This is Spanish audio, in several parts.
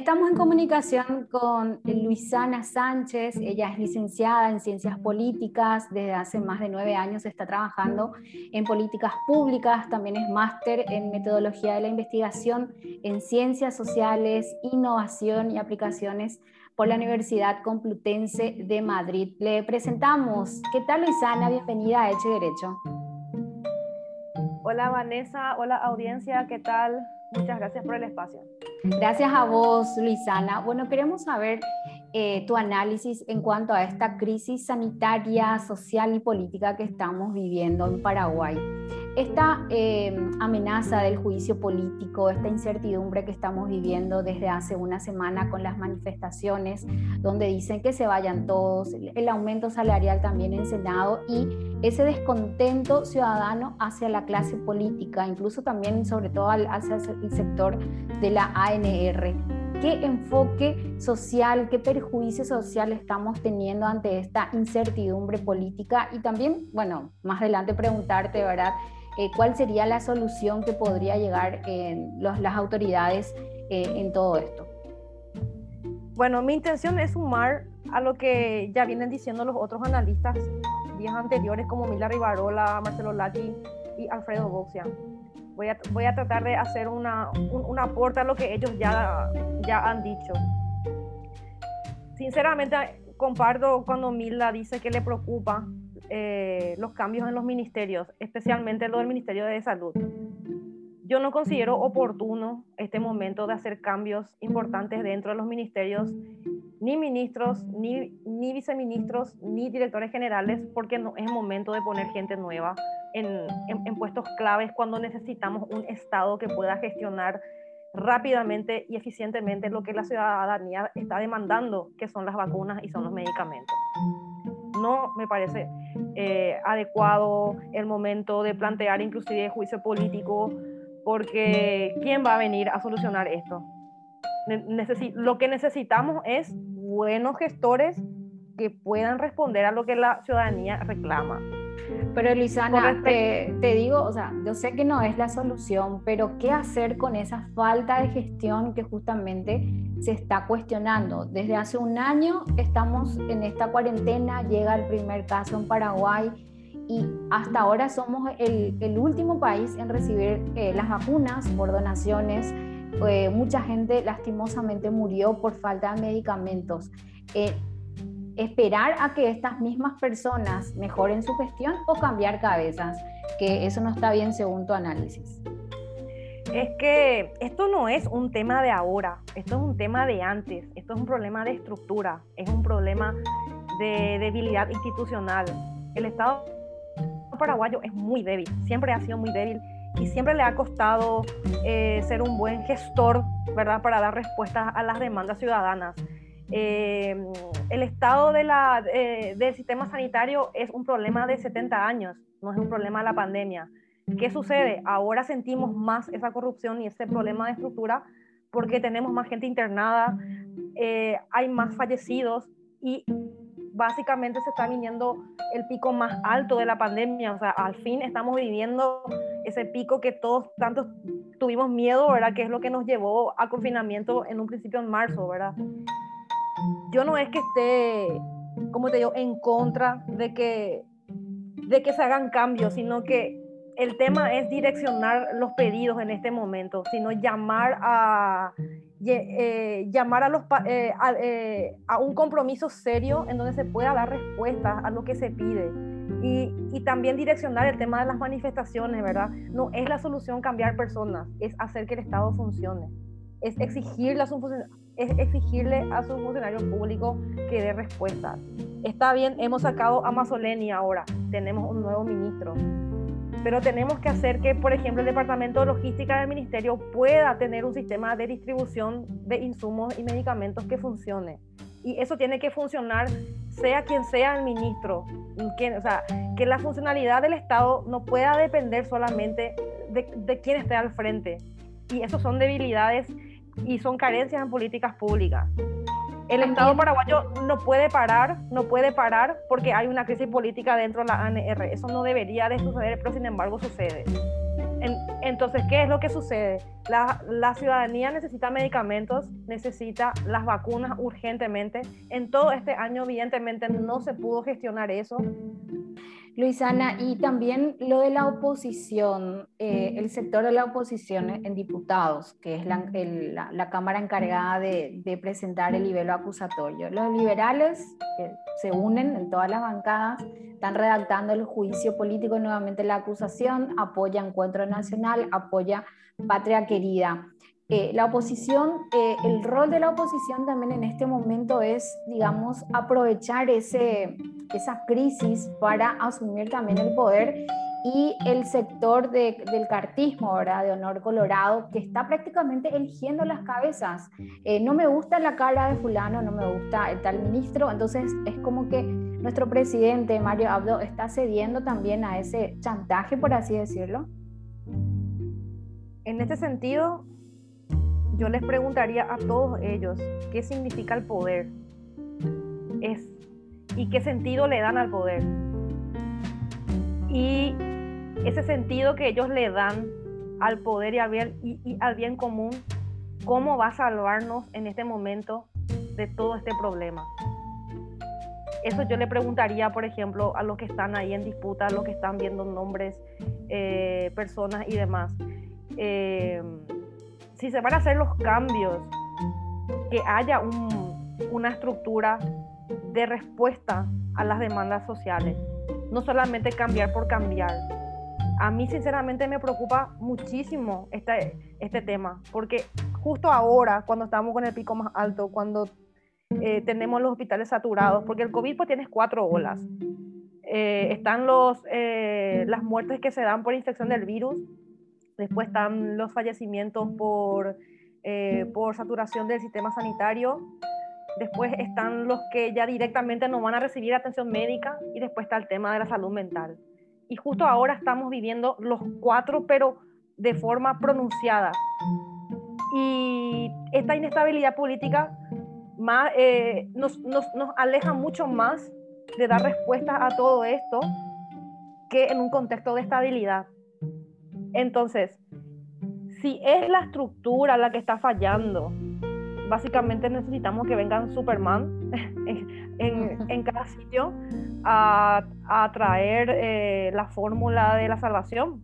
Estamos en comunicación con Luisana Sánchez. Ella es licenciada en Ciencias Políticas. Desde hace más de nueve años está trabajando en políticas públicas. También es máster en Metodología de la Investigación en Ciencias Sociales, Innovación y Aplicaciones por la Universidad Complutense de Madrid. Le presentamos. ¿Qué tal, Luisana? Bienvenida a Hecho Derecho. Hola, Vanessa. Hola, audiencia. ¿Qué tal? Muchas gracias por el espacio. Gracias a vos, Luisana. Bueno, queremos saber eh, tu análisis en cuanto a esta crisis sanitaria, social y política que estamos viviendo en Paraguay. Esta eh, amenaza del juicio político, esta incertidumbre que estamos viviendo desde hace una semana con las manifestaciones, donde dicen que se vayan todos, el aumento salarial también en Senado y ese descontento ciudadano hacia la clase política, incluso también, sobre todo, hacia el sector de la ANR qué enfoque social, qué perjuicio social estamos teniendo ante esta incertidumbre política y también, bueno, más adelante preguntarte, ¿verdad? Eh, ¿Cuál sería la solución que podría llegar en las autoridades eh, en todo esto? Bueno, mi intención es sumar a lo que ya vienen diciendo los otros analistas días anteriores como Mila Rivarola, Marcelo Lati y Alfredo Boxia. Voy a, voy a tratar de hacer una, un, aporte a lo que ellos ya, ya han dicho. Sinceramente, comparto cuando Mila dice que le preocupa eh, los cambios en los ministerios, especialmente lo del Ministerio de Salud. Yo no considero oportuno este momento de hacer cambios importantes dentro de los ministerios, ni ministros, ni, ni viceministros, ni directores generales, porque no es momento de poner gente nueva en, en, puestos claves cuando necesitamos un Estado que pueda gestionar rápidamente y eficientemente lo que la ciudadanía está demandando, que son las vacunas y son los medicamentos. No me parece eh, adecuado el momento de plantear inclusive juicio político, porque ¿quién va a venir a solucionar esto? lo que necesitamos es buenos gestores que puedan responder a lo que la ciudadanía reclama. Pero Luisana, te, te, digo, o sea, yo sé que no es la solución, pero ¿qué hacer con esa falta de gestión que justamente se está cuestionando? Desde hace un año estamos en esta cuarentena, llega el primer caso en Paraguay y hasta ahora somos el, el último país en recibir eh, las vacunas por donaciones. Eh, mucha gente lastimosamente murió por falta de medicamentos. Eh, esperar a que estas mismas personas mejoren su gestión o cambiar cabezas, que eso no está bien según tu análisis. Es que esto no es un tema de ahora, esto es un tema de antes, esto es un problema de estructura, es un problema de debilidad institucional. El Estado paraguayo es muy débil, siempre ha sido muy débil y siempre le ha costado eh, ser un buen gestor, ¿verdad?, para dar respuestas a las demandas ciudadanas. Eh, el estado de la, eh, del sistema sanitario es un problema de 70 años, no es un problema de la pandemia. ¿Qué sucede? Ahora sentimos más esa corrupción y ese problema de estructura porque tenemos más gente internada, eh, hay más fallecidos y básicamente se está viniendo el pico más alto de la pandemia. O sea, al fin estamos viviendo ese pico que todos tantos tuvimos miedo, ¿verdad? Que es lo que nos llevó al confinamiento en un principio en marzo, ¿verdad? Yo no es que esté, como te digo, en contra de que, de que se hagan cambios, sino que el tema es direccionar los pedidos en este momento, sino llamar a, eh, llamar a, los, eh, eh, a, un compromiso serio en donde se pueda dar respuesta a lo que se pide. Y, y, también direccionar el tema de las manifestaciones, ¿verdad? No es la solución cambiar personas, es hacer que el Estado funcione, es exigirle a su es exigirle a su funcionario público que dé respuestas. Está bien, hemos sacado a Mazzoleni ahora, tenemos un nuevo ministro, pero tenemos que hacer que, por ejemplo, el Departamento de Logística del Ministerio pueda tener un sistema de distribución de insumos y medicamentos que funcione. Y eso tiene que funcionar sea quien sea el ministro. Que, o sea, que la funcionalidad del Estado no pueda depender solamente de, de quién esté al frente. Y eso son debilidades y son carencias en políticas públicas. El Estado paraguayo no puede parar, no puede parar porque hay una crisis política dentro de la ANR. Eso no debería de suceder, pero sin embargo sucede. Entonces, ¿qué es lo que sucede? La, ciudadanía necesita medicamentos, necesita las vacunas urgentemente. En todo este año, evidentemente, no se pudo gestionar eso. Luisana, y también lo de la oposición, eh, el sector de la oposición en diputados, que es la, Cámara encargada de, presentar el nivel acusatorio. Los liberales se unen en todas las bancadas, están redactando el juicio político, nuevamente la acusación, apoya Encuentro Nacional, apoya Patria Querida. Eh, la oposición, eh, el rol de la oposición también en este momento es, digamos, aprovechar ese, esa crisis para asumir también el poder y el sector del cartismo, ¿verdad? De Honor Colorado, que está prácticamente eligiendo las cabezas. Eh, no me gusta la cara de fulano, no me gusta el tal ministro, entonces es como que nuestro presidente, Mario Abdo, está cediendo también a ese chantaje, por así decirlo. En este sentido, yo les preguntaría a todos ellos qué significa el poder es, y qué sentido le dan al poder. Y ese sentido que ellos le dan al poder y al bien, y, al bien común, ¿cómo va a salvarnos en este momento de todo este problema? Eso yo le preguntaría, por ejemplo, a los que están ahí en disputa, a los que están viendo nombres, eh, personas y demás. Eh, si se van a hacer los cambios, que haya una estructura de respuesta a las demandas sociales, no solamente cambiar por cambiar. A mí sinceramente me preocupa muchísimo este, este tema, porque justo ahora, cuando estamos con el pico más alto, cuando eh, tenemos los hospitales saturados, porque el COVID pues tienes cuatro olas. Eh, están los, eh, las muertes que se dan por infección del virus, Después están los fallecimientos por, eh, por saturación del sistema sanitario. Después están los que ya directamente no van a recibir atención médica. Y después está el tema de la salud mental. Y justo ahora estamos viviendo los cuatro, pero de forma pronunciada. Y esta inestabilidad política eh, nos, aleja mucho más de dar respuestas a todo esto que en un contexto de estabilidad. Entonces, si es la estructura la que está fallando, básicamente necesitamos que vengan Superman en, cada sitio a, traer eh, la fórmula de la salvación.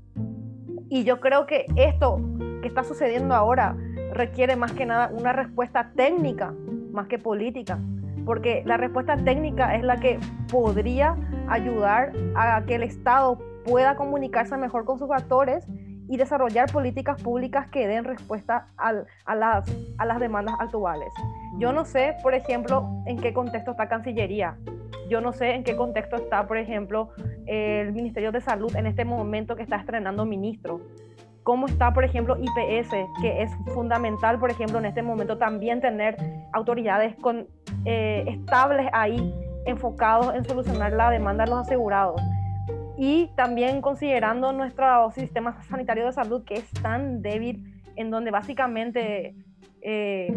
Y yo creo que esto que está sucediendo ahora requiere más que nada una respuesta técnica más que política, porque la respuesta técnica es la que podría ayudar a que el Estado pueda comunicarse mejor con sus actores y desarrollar políticas públicas que den respuesta a, las, a las demandas actuales. Yo no sé, por ejemplo, en qué contexto está Cancillería. Yo no sé en qué contexto está, por ejemplo, el Ministerio de Salud en este momento que está estrenando ministro. Cómo está, por ejemplo, IPS, que es fundamental, por ejemplo, en este momento también tener autoridades con, eh, estables ahí, enfocados en solucionar la demanda de los asegurados y también considerando nuestro sistema sanitario de salud que es tan débil, en donde básicamente eh,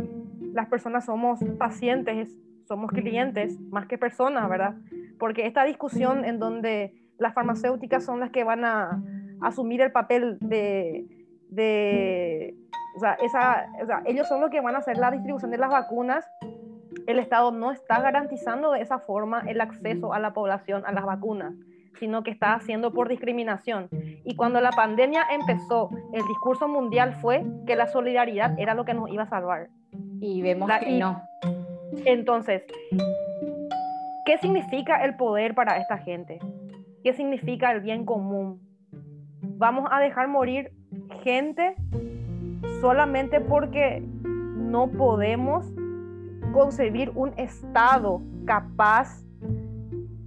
las personas somos pacientes, somos clientes más que personas, ¿verdad? Porque esta discusión en donde las farmacéuticas son las que van a asumir el papel de, de o sea, esa, o sea, ellos son los que van a hacer la distribución de las vacunas. El Estado no está garantizando de esa forma el acceso a la población a las vacunas sino que está haciendo por discriminación. Y cuando la pandemia empezó, el discurso mundial fue que la solidaridad era lo que nos iba a salvar. Y vemos que no. Entonces, ¿qué significa el poder para esta gente? ¿Qué significa el bien común? Vamos a dejar morir gente solamente porque no podemos concebir un Estado capaz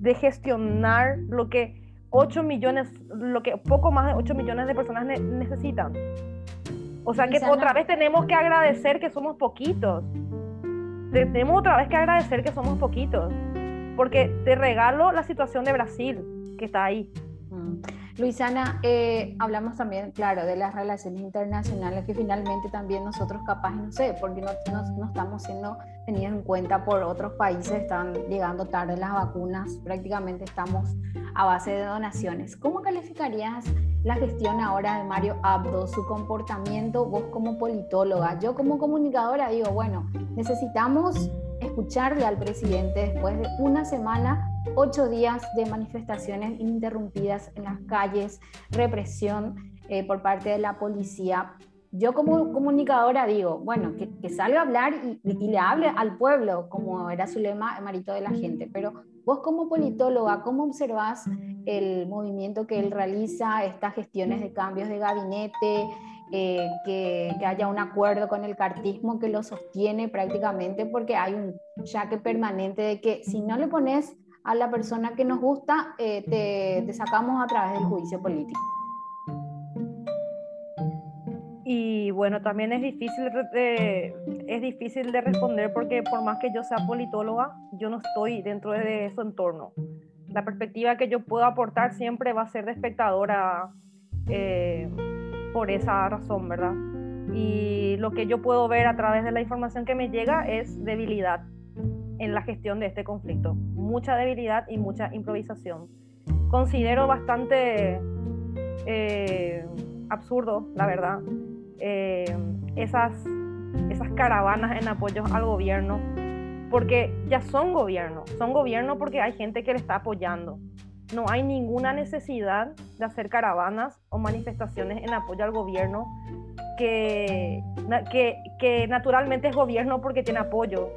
de gestionar lo que 8 millones, lo que poco más de 8 millones de personas necesitan. O sea que otra vez tenemos que agradecer que somos poquitos. Tenemos otra vez que agradecer que somos poquitos. Porque te regalo la situación de Brasil, que está ahí. Mm. Luisana, eh, hablamos también, claro, de las relaciones internacionales que finalmente también nosotros capaz, no sé, porque no, no, estamos siendo tenidos en cuenta por otros países, están llegando tarde las vacunas, prácticamente estamos a base de donaciones. ¿Cómo calificarías la gestión ahora de Mario Abdo, su comportamiento, vos como politóloga? Yo como comunicadora digo, bueno, necesitamos escucharle al presidente después de una semana, ocho días de manifestaciones ininterrumpidas en las calles, represión eh, por parte de la policía. Yo como comunicadora digo, bueno, que, salga a hablar y, le hable al pueblo, como era su lema, Marito de la gente, pero vos como politóloga, ¿cómo observas el movimiento que él realiza, estas gestiones de cambios de gabinete, eh, que, haya un acuerdo con el cartismo que lo sostiene prácticamente, porque hay un jaque permanente de que si no le pones a la persona que nos gusta, eh, te sacamos a través del juicio político. Y bueno, también es difícil, de, es difícil de responder porque por más que yo sea politóloga, yo no estoy dentro de su entorno. La perspectiva que yo puedo aportar siempre va a ser de espectadora eh, por esa razón, ¿verdad? Y lo que yo puedo ver a través de la información que me llega es debilidad en la gestión de este conflicto. Mucha debilidad y mucha improvisación. Considero bastante eh, absurdo, la verdad, eh, esas, esas caravanas en apoyo al gobierno, porque ya son gobierno, son gobierno porque hay gente que le está apoyando no hay ninguna necesidad de hacer caravanas o manifestaciones en apoyo al gobierno que, que, naturalmente es gobierno porque tiene apoyo.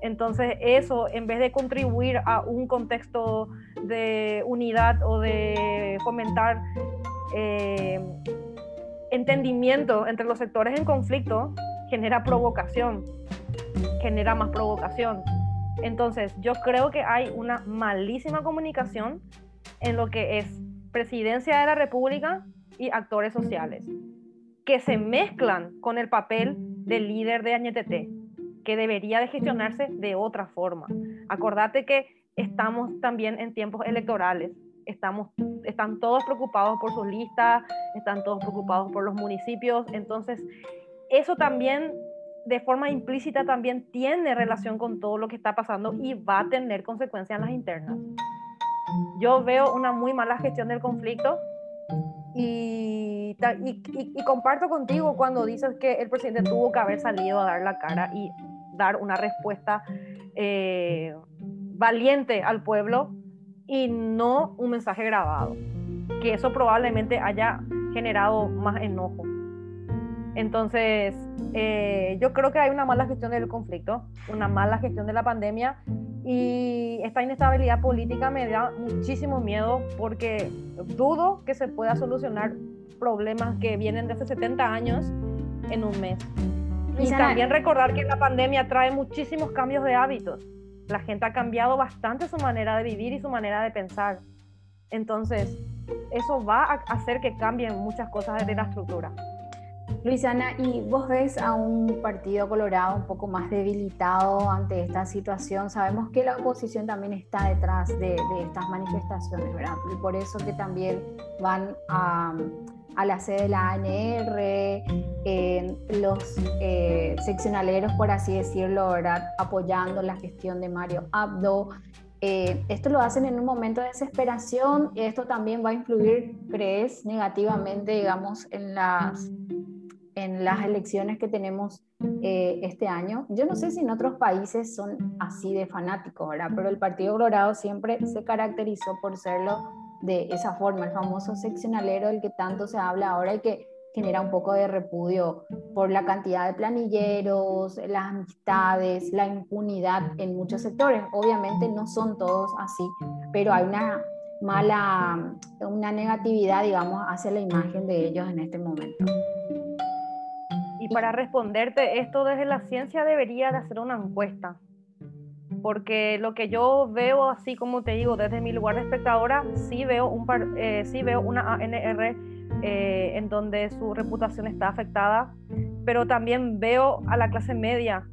Entonces eso, en vez de contribuir a un contexto de unidad o de fomentar eh, entendimiento entre los sectores en conflicto, genera provocación, genera más provocación. Entonces yo creo que hay una malísima comunicación en lo que es presidencia de la República y actores sociales, que se mezclan con el papel del líder de Añetete, que debería de gestionarse de otra forma. Acordate que estamos también en tiempos electorales, estamos, están todos preocupados por sus listas, están todos preocupados por los municipios, entonces eso también de forma implícita también tiene relación con todo lo que está pasando y va a tener consecuencias en las internas. Yo veo una muy mala gestión del conflicto y, y, comparto contigo cuando dices que el presidente tuvo que haber salido a dar la cara y dar una respuesta eh, valiente al pueblo y no un mensaje grabado, que eso probablemente haya generado más enojo. Entonces, eh, yo creo que hay una mala gestión del conflicto, una mala gestión de la pandemia y esta inestabilidad política me da muchísimo miedo porque dudo que se pueda solucionar problemas que vienen de hace 70 años en un mes. Y también recordar que la pandemia trae muchísimos cambios de hábitos. La gente ha cambiado bastante su manera de vivir y su manera de pensar. Entonces, eso va a hacer que cambien muchas cosas desde la estructura. Luisana, ¿y vos ves a un partido colorado un poco más debilitado ante esta situación? Sabemos que la oposición también está detrás de, estas manifestaciones, ¿verdad? Y por eso que también van a, la sede de la ANR, los eh, seccionaleros, por así decirlo, ¿verdad? Apoyando la gestión de Mario Abdo. Eh, esto lo hacen en un momento de desesperación. Esto también va a influir, crees, negativamente, digamos, en las en las elecciones que tenemos eh, este año. Yo no sé si en otros países son así de fanáticos, ¿verdad? Pero el Partido Colorado siempre se caracterizó por serlo de esa forma, el famoso seccionalero del que tanto se habla ahora y que genera un poco de repudio por la cantidad de planilleros, las amistades, la impunidad en muchos sectores. Obviamente no son todos así, pero hay una mala, una negatividad, digamos, hacia la imagen de ellos en este momento. Y para responderte esto desde la ciencia debería de hacer una encuesta, porque lo que yo veo, así como te digo, desde mi lugar de espectadora, sí veo, un eh, sí veo una ANR eh, en donde su reputación está afectada, pero también veo a la clase media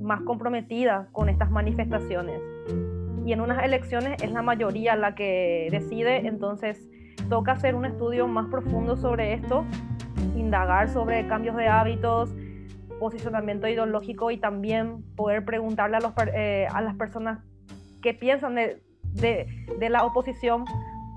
más comprometida con estas manifestaciones. Y en unas elecciones es la mayoría la que decide, entonces toca hacer un estudio más profundo sobre esto, indagar sobre cambios de hábitos, posicionamiento ideológico y también poder preguntarle a, los, eh, a las personas qué piensan de, de, de, la oposición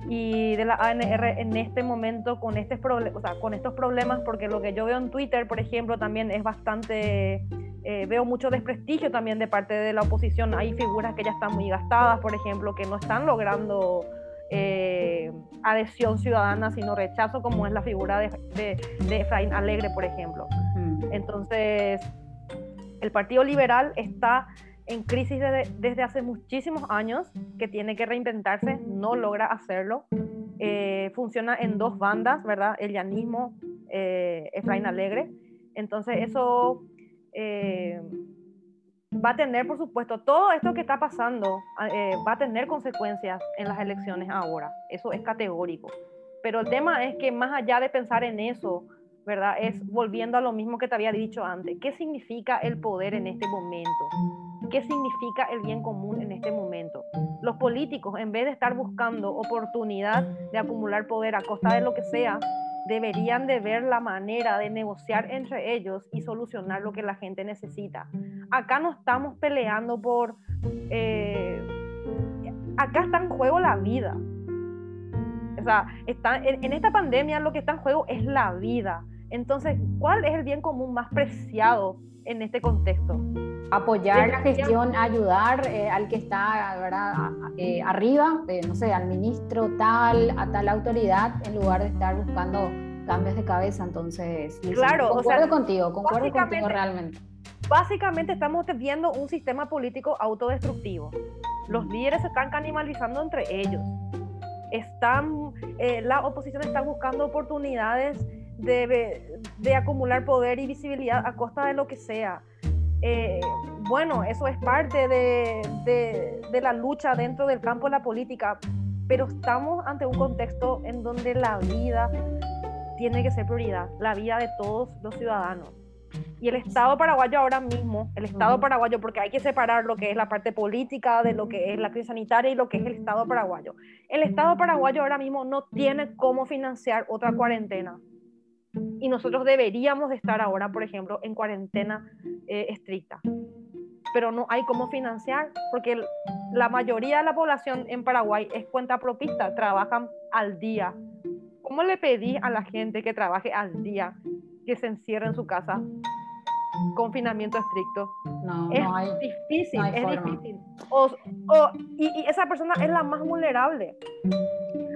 y de la ANR en este momento con, este o sea, con estos problemas, porque lo que yo veo en Twitter, por ejemplo, también es bastante, eh, veo mucho desprestigio también de parte de la oposición. Hay figuras que ya están muy gastadas, por ejemplo, que no están logrando eh, adhesión ciudadana, sino rechazo, como es la figura de, de, Efraín Alegre, por ejemplo. Entonces, el Partido Liberal está en crisis desde, hace muchísimos años, que tiene que reinventarse, no logra hacerlo. Eh, funciona en dos bandas, ¿verdad? El llanismo, eh, Efraín Alegre. Entonces, eso eh, va a tener, por supuesto, todo esto que está pasando eh, va a tener consecuencias en las elecciones ahora. Eso es categórico. Pero el tema es que más allá de pensar en eso, ¿verdad? Es volviendo a lo mismo que te había dicho antes. ¿Qué significa el poder en este momento? ¿Qué significa el bien común en este momento? Los políticos, en vez de estar buscando oportunidad de acumular poder a costa de lo que sea, deberían de ver la manera de negociar entre ellos y solucionar lo que la gente necesita. Acá no estamos peleando por... Eh, acá está en juego la vida. O sea, está, en, esta pandemia lo que está en juego es la vida. Entonces, ¿cuál es el bien común más preciado en este contexto? Apoyar la gestión, ayudar eh, al que está eh, arriba, no sé, al ministro tal, a tal autoridad, en lugar de estar buscando cambios de cabeza. Entonces, claro, concuerdo contigo, concuerdo contigo realmente. Básicamente estamos viendo un sistema político autodestructivo. Los líderes se están canibalizando entre ellos. Están, eh, la oposición está buscando oportunidades de, de, acumular poder y visibilidad a costa de lo que sea. Eh, bueno, eso es parte de, de, de, la lucha dentro del campo de la política, pero estamos ante un contexto en donde la vida tiene que ser prioridad, la vida de todos los ciudadanos. Y el Estado paraguayo ahora mismo, el Estado paraguayo, porque hay que separar lo que es la parte política de lo que es la crisis sanitaria y lo que es el Estado paraguayo. El Estado paraguayo ahora mismo no tiene cómo financiar otra cuarentena y nosotros deberíamos estar ahora, por ejemplo, en cuarentena eh, estricta. Pero no hay cómo financiar porque la mayoría de la población en Paraguay es cuenta propista, trabajan al día. ¿Cómo le pedí a la gente que trabaje al día que se encierre en su casa? Confinamiento estricto. No, es no hay, difícil, no hay es forma. difícil. O, o, y, y esa persona es la más vulnerable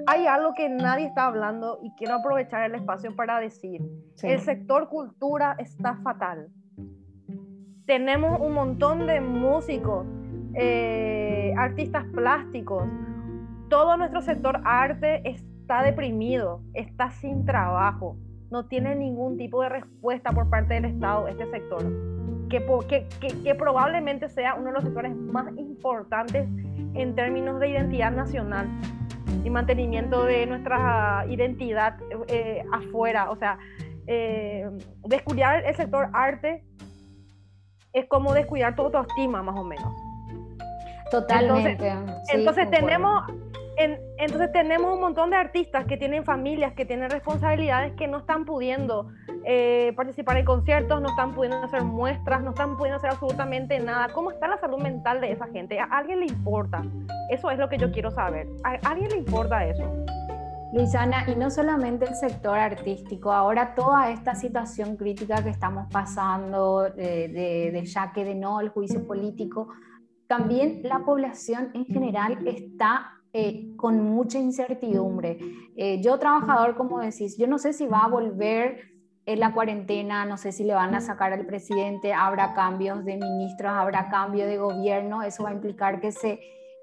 hay algo que nadie está hablando y quiero aprovechar el espacio para decir, Sí. el sector cultura está fatal. Tenemos un montón de músicos, eh, artistas plásticos, todo nuestro sector arte está deprimido, está sin trabajo, no tiene ningún tipo de respuesta por parte del Estado este sector, que, que- que- que probablemente sea uno de los sectores más importantes en términos de identidad nacional y mantenimiento de nuestra identidad eh, afuera. O sea, eh, descuidar el sector arte es como descuidar tu autoestima, más o menos. Totalmente. sí, entonces tenemos, en- entonces tenemos un montón de artistas que tienen familias, que tienen responsabilidades, que no están pudiendo eh, participar en conciertos, no están pudiendo hacer muestras, no están pudiendo hacer absolutamente nada. ¿Cómo está la salud mental de esa gente? ¿A alguien le importa? Eso es lo que yo quiero saber. ¿A alguien le importa eso? Luisana, y no solamente el sector artístico, ahora toda esta situación crítica que estamos pasando, de, de- del yaque de no, el juicio político, también la población en general está eh, con mucha incertidumbre. Eh, yo, trabajador, como decís, yo no sé si va a volver en la cuarentena, no sé si le van a sacar al presidente, habrá cambios de ministros, habrá cambio de gobierno, eso va a implicar que se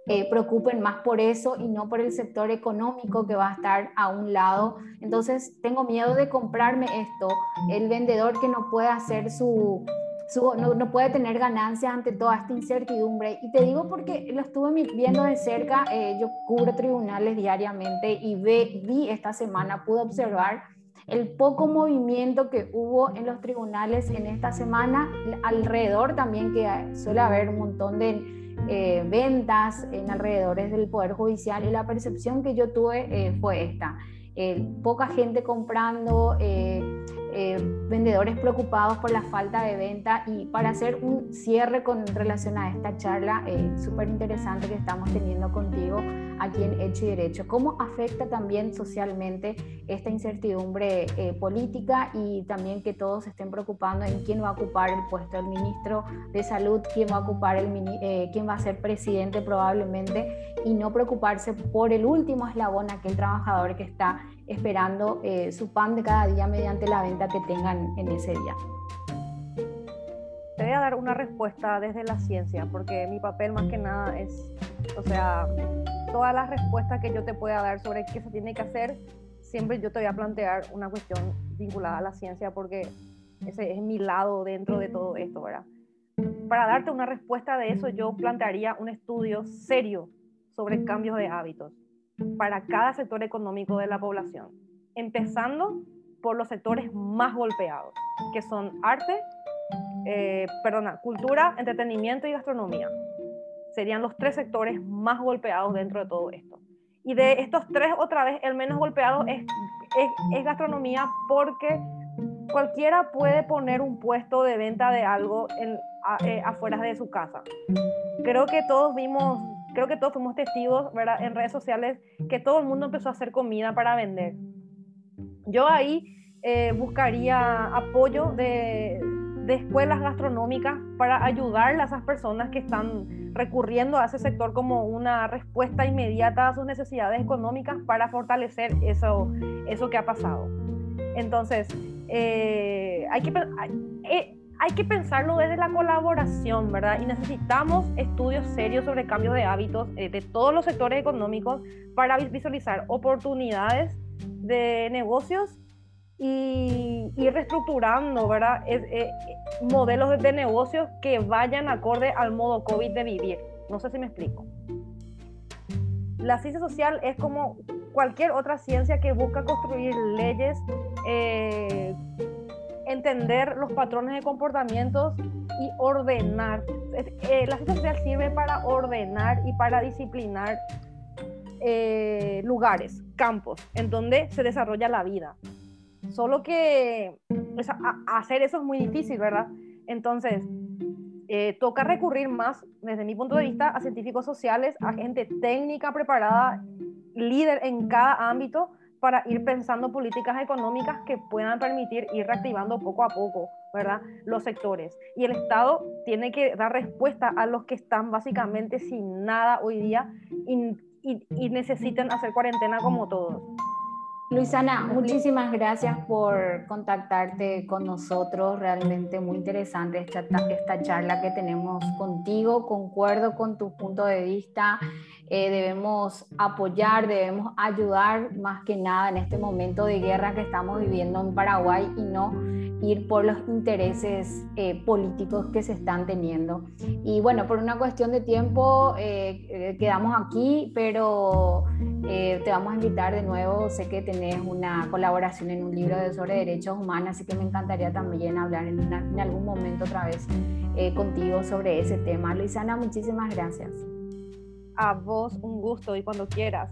eh, preocupen más por eso y no por el sector económico que va a estar a un lado. Entonces, tengo miedo de comprarme esto. El vendedor que no puede hacer su, su no, no, puede tener ganancias ante toda esta incertidumbre. Y te digo porque lo estuve viendo de cerca, eh, yo cubro tribunales diariamente y ve, vi esta semana, pude observar el poco movimiento que hubo en los tribunales en esta semana, alrededor también que suele haber un montón de eh, ventas en alrededores del Poder Judicial y la percepción que yo tuve eh, fue esta. poca gente comprando. Eh, vendedores preocupados por la falta de venta y para hacer un cierre con relación a esta charla eh, súper interesante que estamos teniendo contigo aquí en Hecho y Derecho, ¿cómo afecta también socialmente esta incertidumbre eh, política y también que todos estén preocupando en quién va a ocupar el puesto del ministro de Salud, quién va a ocupar el quién va a ser presidente probablemente y no preocuparse por el último eslabón, aquel trabajador que está esperando eh, su pan de cada día mediante la venta que tengan en ese día. Te voy a dar una respuesta desde la ciencia, porque mi papel más que nada es, o sea, todas las respuestas que yo te pueda dar sobre qué se tiene que hacer, siempre yo te voy a plantear una cuestión vinculada a la ciencia, porque ese es mi lado dentro de todo esto, ¿verdad? Para darte una respuesta de eso, yo plantearía un estudio serio sobre cambios de hábitos para cada sector económico de la población, empezando por los sectores más golpeados, que son arte, eh, perdona, cultura, entretenimiento y gastronomía. Serían los tres sectores más golpeados dentro de todo esto. Y de estos tres, otra vez, el menos golpeado es, es, gastronomía porque cualquiera puede poner un puesto de venta de algo en, eh, afuera de su casa. Creo que todos vimos creo que todos fuimos testigos, ¿verdad? En redes sociales, que todo el mundo empezó a hacer comida para vender. Yo ahí eh, buscaría apoyo de, de escuelas gastronómicas para ayudar a esas personas que están recurriendo a ese sector como una respuesta inmediata a sus necesidades económicas para fortalecer eso, eso que ha pasado. Entonces, eh, hay que... Eh, hay que pensarlo desde la colaboración, ¿verdad? Y necesitamos estudios serios sobre cambios de hábitos eh, de todos los sectores económicos para visualizar oportunidades de negocios y ir reestructurando, ¿verdad? Eh, modelos de, negocios que vayan acorde al modo COVID de vivir. No sé si me explico. La ciencia social es como cualquier otra ciencia que busca construir leyes eh, entender los patrones de comportamientos y ordenar. Eh, la ciencia social sirve para ordenar y para disciplinar eh, lugares, campos, en donde se desarrolla la vida. Solo que hacer eso es muy difícil, ¿verdad? Entonces, eh, toca recurrir más, desde mi punto de vista, a científicos sociales, a gente técnica preparada, líder en cada ámbito, para ir pensando políticas económicas que puedan permitir ir reactivando poco a poco, ¿verdad? Los sectores. Y el Estado tiene que dar respuesta a los que están básicamente sin nada hoy día y, y necesitan hacer cuarentena como todos. Luisana, muchísimas gracias por contactarte con nosotros. Realmente muy interesante esta, esta charla que tenemos contigo. Concuerdo con tu punto de vista. Eh, debemos apoyar, debemos ayudar más que nada en este momento de guerra que estamos viviendo en Paraguay y no ir por los intereses eh, políticos que se están teniendo. Y bueno, por una cuestión de tiempo eh, quedamos aquí, pero te vamos a invitar de nuevo. Sé que tenés una colaboración en un libro sobre derechos humanos, así que me encantaría también hablar en, en algún momento otra vez contigo sobre ese tema. Luisana, muchísimas gracias. A vos un gusto y cuando quieras.